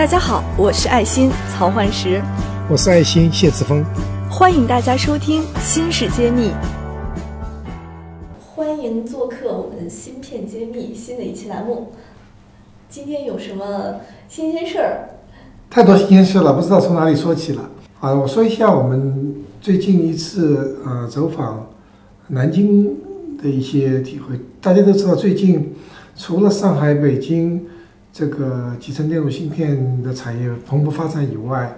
大家好，我是爱心曹焕石，我是爱心谢志峰，欢迎大家收听《新事揭秘》。欢迎做客我们芯片揭秘新的一期栏目。今天有什么新鲜事儿？太多新鲜事了，不知道从哪里说起了。啊，我说一下我们最近一次呃走访南京的一些体会。大家都知道，最近除了上海、北京这个集成电路芯片的产业蓬勃发展以外，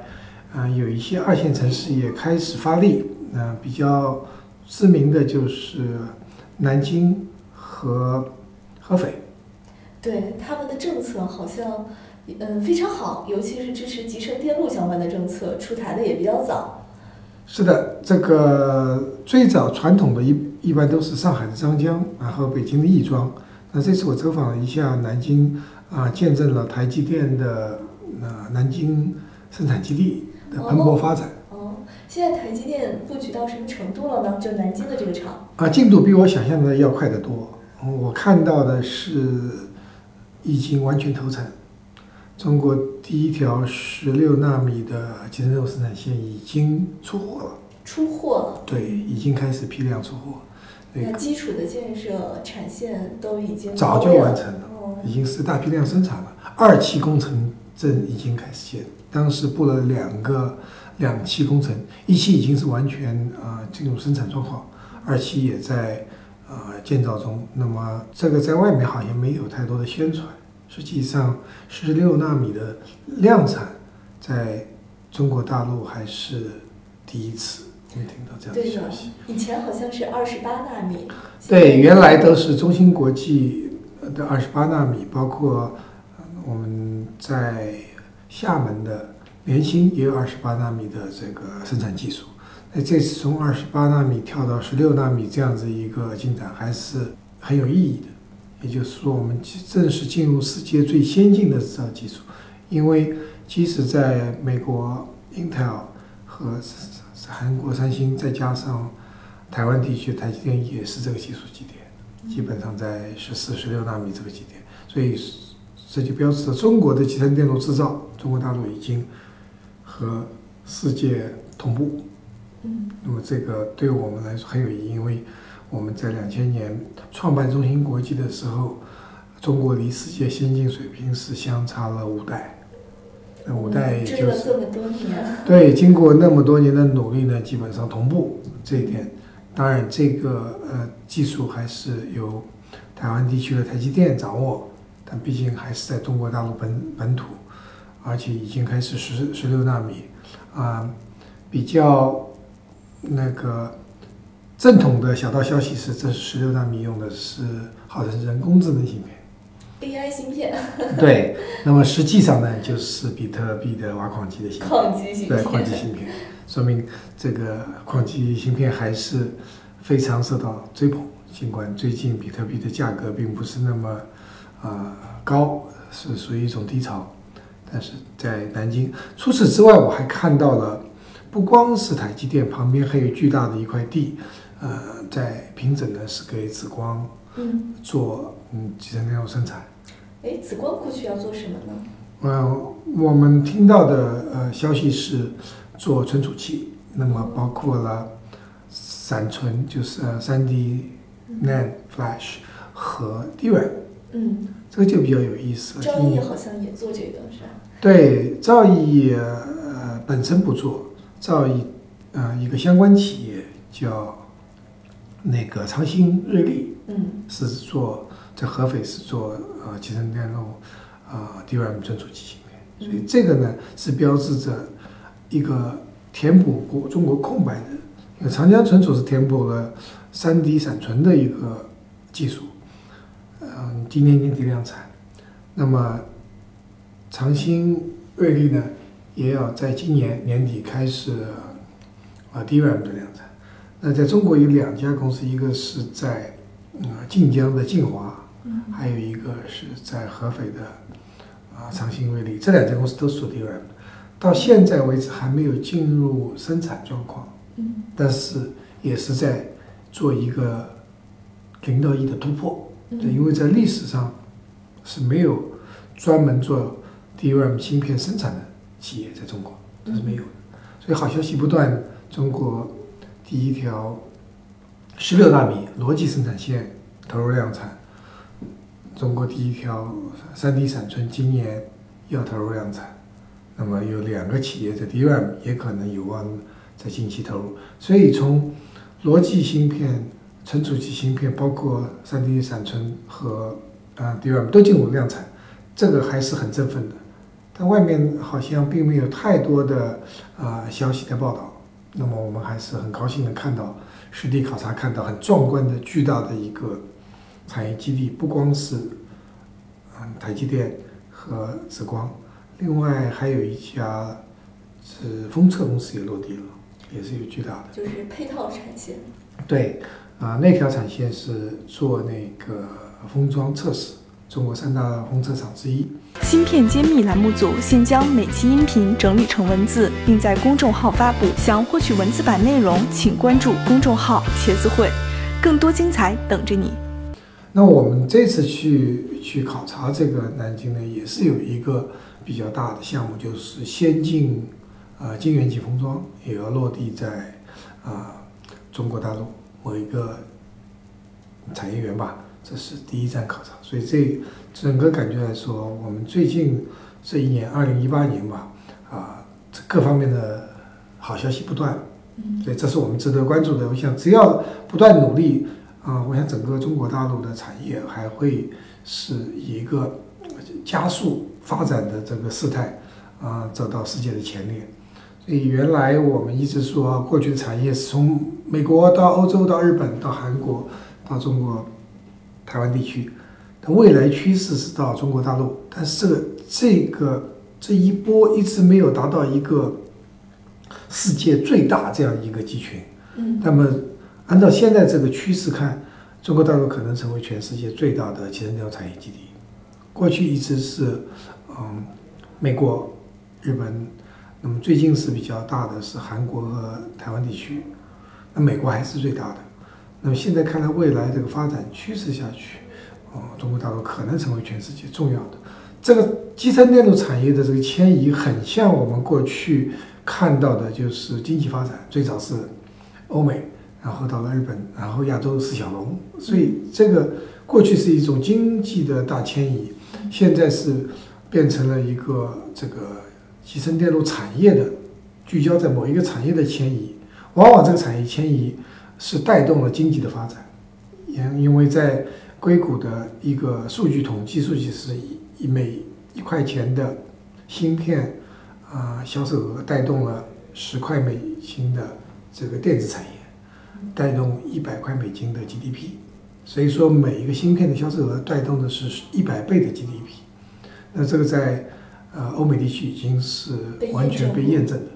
啊、有一些二线城市也开始发力。嗯、比较知名的就是南京和合肥。对他们的政策好像，嗯，非常好，尤其是支持集成电路相关的政策出台的也比较早。是的，这个最早传统的一一般都是上海的张江，然后北京的亦庄。那这次我走访了一下南京，啊，见证了台积电的呃南京生产基地的蓬勃发展。哦，现在台积电布局到什么程度了呢？就南京的这个厂。啊，进度比我想象的要快得多。我看到的是已经完全投产，中国第一条十六纳米的集成电路生产线已经出货了，出货了。对，已经开始批量出货。那那基础的建设、产线都已经早就完成了，哦，已经是大批量生产了。二期工程正已经开始建，当时布了两个两期工程，一期已经是完全啊、呃进入生产状况，二期也在呃建造中。那么这个在外面好像没有太多的宣传，实际上十六纳米的量产在中国大陆还是第一次，我们听到这样的消息。，以前好像是二十八纳米。对，原来都是中芯国际的二十八纳米，包括呃我们在厦门的联芯也有二十八纳米的这个生产技术。那这次从二十八纳米跳到十六纳米这样子一个进展，还是很有意义的。也就是说，我们正式进入世界最先进的制造技术，因为即使在美国 Intel 和韩国三星，再加上台湾地区台积电也是这个技术基点，基本上在十四、十六纳米这个基点，所以这就标志着中国的集成电路制造，中国大陆已经和世界同步。嗯，那么这个对我们来说很有意义，因为我们在两千年创办中芯国际的时候，中国离世界先进水平是相差了五代。那五代也就是了这么多年。对，经过那么多年的努力呢，基本上同步这一点。当然，这个呃技术还是由台湾地区的台积电掌握，但毕竟还是在中国大陆本本土，而且已经开始十十六纳米，啊、比较那个正统的小道消息是，这十六纳米用的是号称是人工智能芯片。AI 芯片、对，那么实际上呢，就是比特币的挖矿机的芯片。矿机芯片对，矿机。芯片，说明这个矿机芯片还是非常受到追捧。尽管最近比特币的价格并不是那么呃高，是属于一种低潮，但是在南京，除此之外，我还看到了，不光是台积电旁边还有巨大的一块地，呃，在平整的是给紫光嗯，做嗯集成电路生产。哎，紫光过去要做什么呢？呃，我们听到的呃消息是做存储器，那么包括了闪存，就是呃 3D NAND Flash 和 DRAM，嗯，这个就比较有意思了。兆因易好像也做这个是吧？对，兆易呃本身不做，兆易呃一个相关企业叫那个长兴瑞丽，嗯是做在合肥是做呃集成电路呃 DRAM 存储器芯片，所以这个呢是标志着一个填补国中国空白的，因为长江存储是填补了 3D 闪存的一个技术，嗯、今年年底量产，那么长兴瑞丽呢也要在今年年底开始啊 DRAM 的量产。那在中国有两家公司，一个是在呃晋江的晋华，嗯还有一个是在合肥的啊长兴瑞丽，这两家公司都是做 DRAM，到现在为止还没有进入生产状况，嗯但是也是在做一个零到一的突破。对，因为在历史上是没有专门做 DRAM 芯片生产的企业在中国，这是没有的。所以好消息不断，中国第一条十六纳米逻辑生产线投入量产，中国第一条三 D 闪存今年要投入量产，那么有两个企业在 DRAM 也可能有望在近期投入。所以从逻辑芯片、存储器芯片，包括三 D 闪存和啊 DRAM 都进入量产，这个还是很振奋的。但外面好像并没有太多的啊消息的报道，那么我们还是很高兴的看到实地考察，看到很壮观的巨大的一个产业基地，不光是嗯台积电和紫光，另外还有一家是封测公司也落地了，也是有巨大的。就是配套产线。对，啊、那条产线是做那个封装测试，中国三大封测厂之一。芯片揭秘栏目组现将每期音频整理成文字，并在公众号发布。想获取文字版内容，请关注公众号“茄子会”，更多精彩等着你。那我们这次去去考察这个南京呢，也是有一个比较大的项目，就是先进呃晶圆级封装也要落地在啊、中国大陆某一个产业园吧，这是第一站考察。所以这整个感觉来说，我们最近这一年，二零一八年吧，啊、这各方面的好消息不断，嗯所以这是我们值得关注的。我想只要不断努力，啊、我想整个中国大陆的产业还会是以一个加速发展的这个事态，啊、走到世界的前列。所以原来我们一直说，过去的产业是从美国到欧洲到日本到韩国到中国台湾地区，但未来趋势是到中国大陆，但是这个这个这一波一直没有达到一个世界最大这样一个集群。嗯那么按照现在这个趋势看，中国大陆可能成为全世界最大的集成电路产业基地。过去一直是，嗯，美国、日本，那么最近是比较大的是韩国和台湾地区，那美国还是最大的。那么现在看来，未来这个发展趋势下去，哦，中国大陆可能成为全世界重要的这个集成电路产业的这个迁移，很像我们过去看到的，就是经济发展，最早是欧美，然后到了日本，然后亚洲是小龙，所以这个过去是一种经济的大迁移，现在是变成了一个这个集成电路产业的聚焦在某一个产业的迁移，往往这个产业迁移是带动了经济的发展，因因为在硅谷的一个数据统计数据是以以每一块钱的芯片啊、销售额带动了十块美金的这个电子产业，带动一百块美金的 GDP，所以说每一个芯片的销售额带动的是一百倍的 GDP，那这个在呃欧美地区已经是完全被验证的。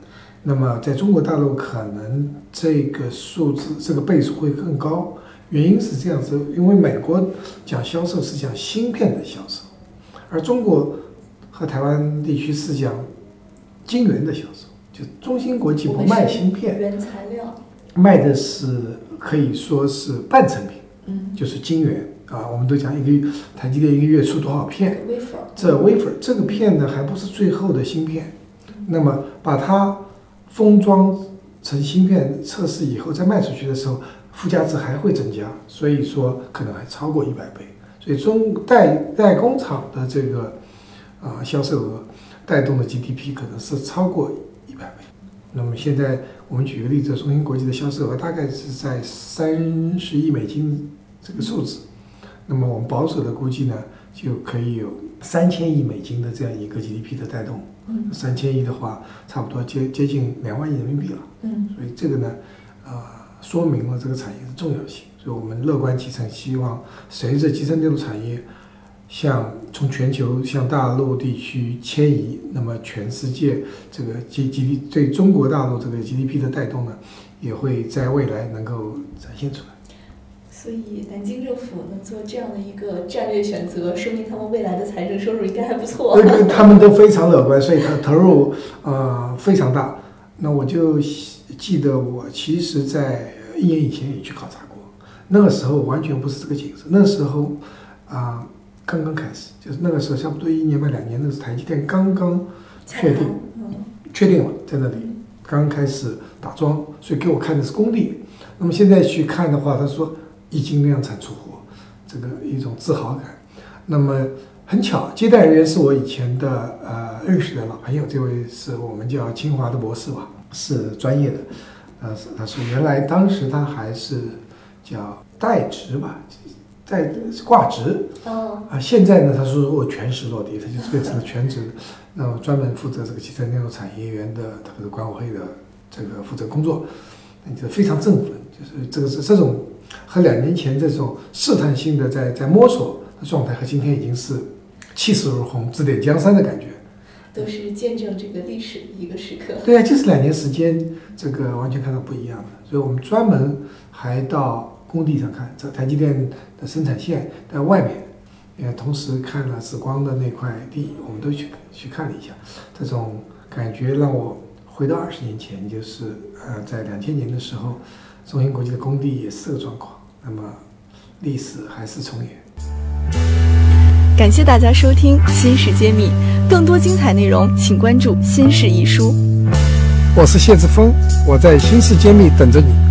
那么在中国大陆可能这个数字这个倍数会更高，原因是这样子，因为美国讲销售是讲芯片的销售，而中国和台湾地区是讲晶圆的销售，就中芯国际不卖芯片，原材料，卖的是可以说是半成品，嗯，就是晶圆啊。我们都讲一个台积电一个月出多少片这 wafer 这个片呢还不是最后的芯片，那么把它封装成芯片测试以后再卖出去的时候，附加值还会增加，所以说可能还超过一百倍。所以中代代工厂的这个啊、销售额带动的 GDP 可能是超过一百倍。那么现在我们举个例子，中芯国际的销售额大概是在三十亿美金这个数字，那么我们保守的估计呢，就可以有三千亿美金的这样一个 GDP 的带动。嗯三千亿的话，差不多接接近两万亿人民币了。嗯所以这个呢，呃，说明了这个产业的重要性。所以我们乐观其成，希望随着集成电路产业向从全球向大陆地区迁移，那么全世界这个 G G D 对中国大陆这个 GDP 的带动呢，也会在未来能够展现出来。所以南京政府能做这样的一个战略选择，说明他们未来的财政收入应该还不错。对对他们都非常乐观，所以他投入呃非常大。那我就记得我其实在一年以前也去考察过，那个时候完全不是这个景色。那时候啊、刚刚开始，就是那个时候差不多一年半两年，那是台积电刚刚确定嗯确定了在那里，刚开始打桩，所以给我看的是工地。那么现在去看的话，他说已经量产出货，这个一种自豪感。那么很巧，接待人员是我以前的呃认识的老朋友，这位是我们叫清华的博士吧，是专业的。呃，是他说原来当时他还是叫代职吧，在挂职，哦，啊，现在呢，他说我全时落地，他就变成了全职，那么专门负责这个汽车电路产业园的或者管委会的这个负责工作，那就非常振奋，就是这个是这种和两年前这种试探性的在在摸索的状态，和今天已经是气势如虹、指点江山的感觉。都是见证这个历史的一个时刻。对啊，就是两年时间，这个完全看到不一样的。所以我们专门还到工地上看，这台积电的生产线在外面，也同时看了紫光的那块地，我们都去去看了一下。这种感觉让我回到二十年前，就是呃，在两千年的时候，中芯国际的工地也是这个状况。那么历史还是重演。感谢大家收听《新事揭秘》，更多精彩内容请关注《新事一书》。我是谢志峰，我在新世揭秘等着你。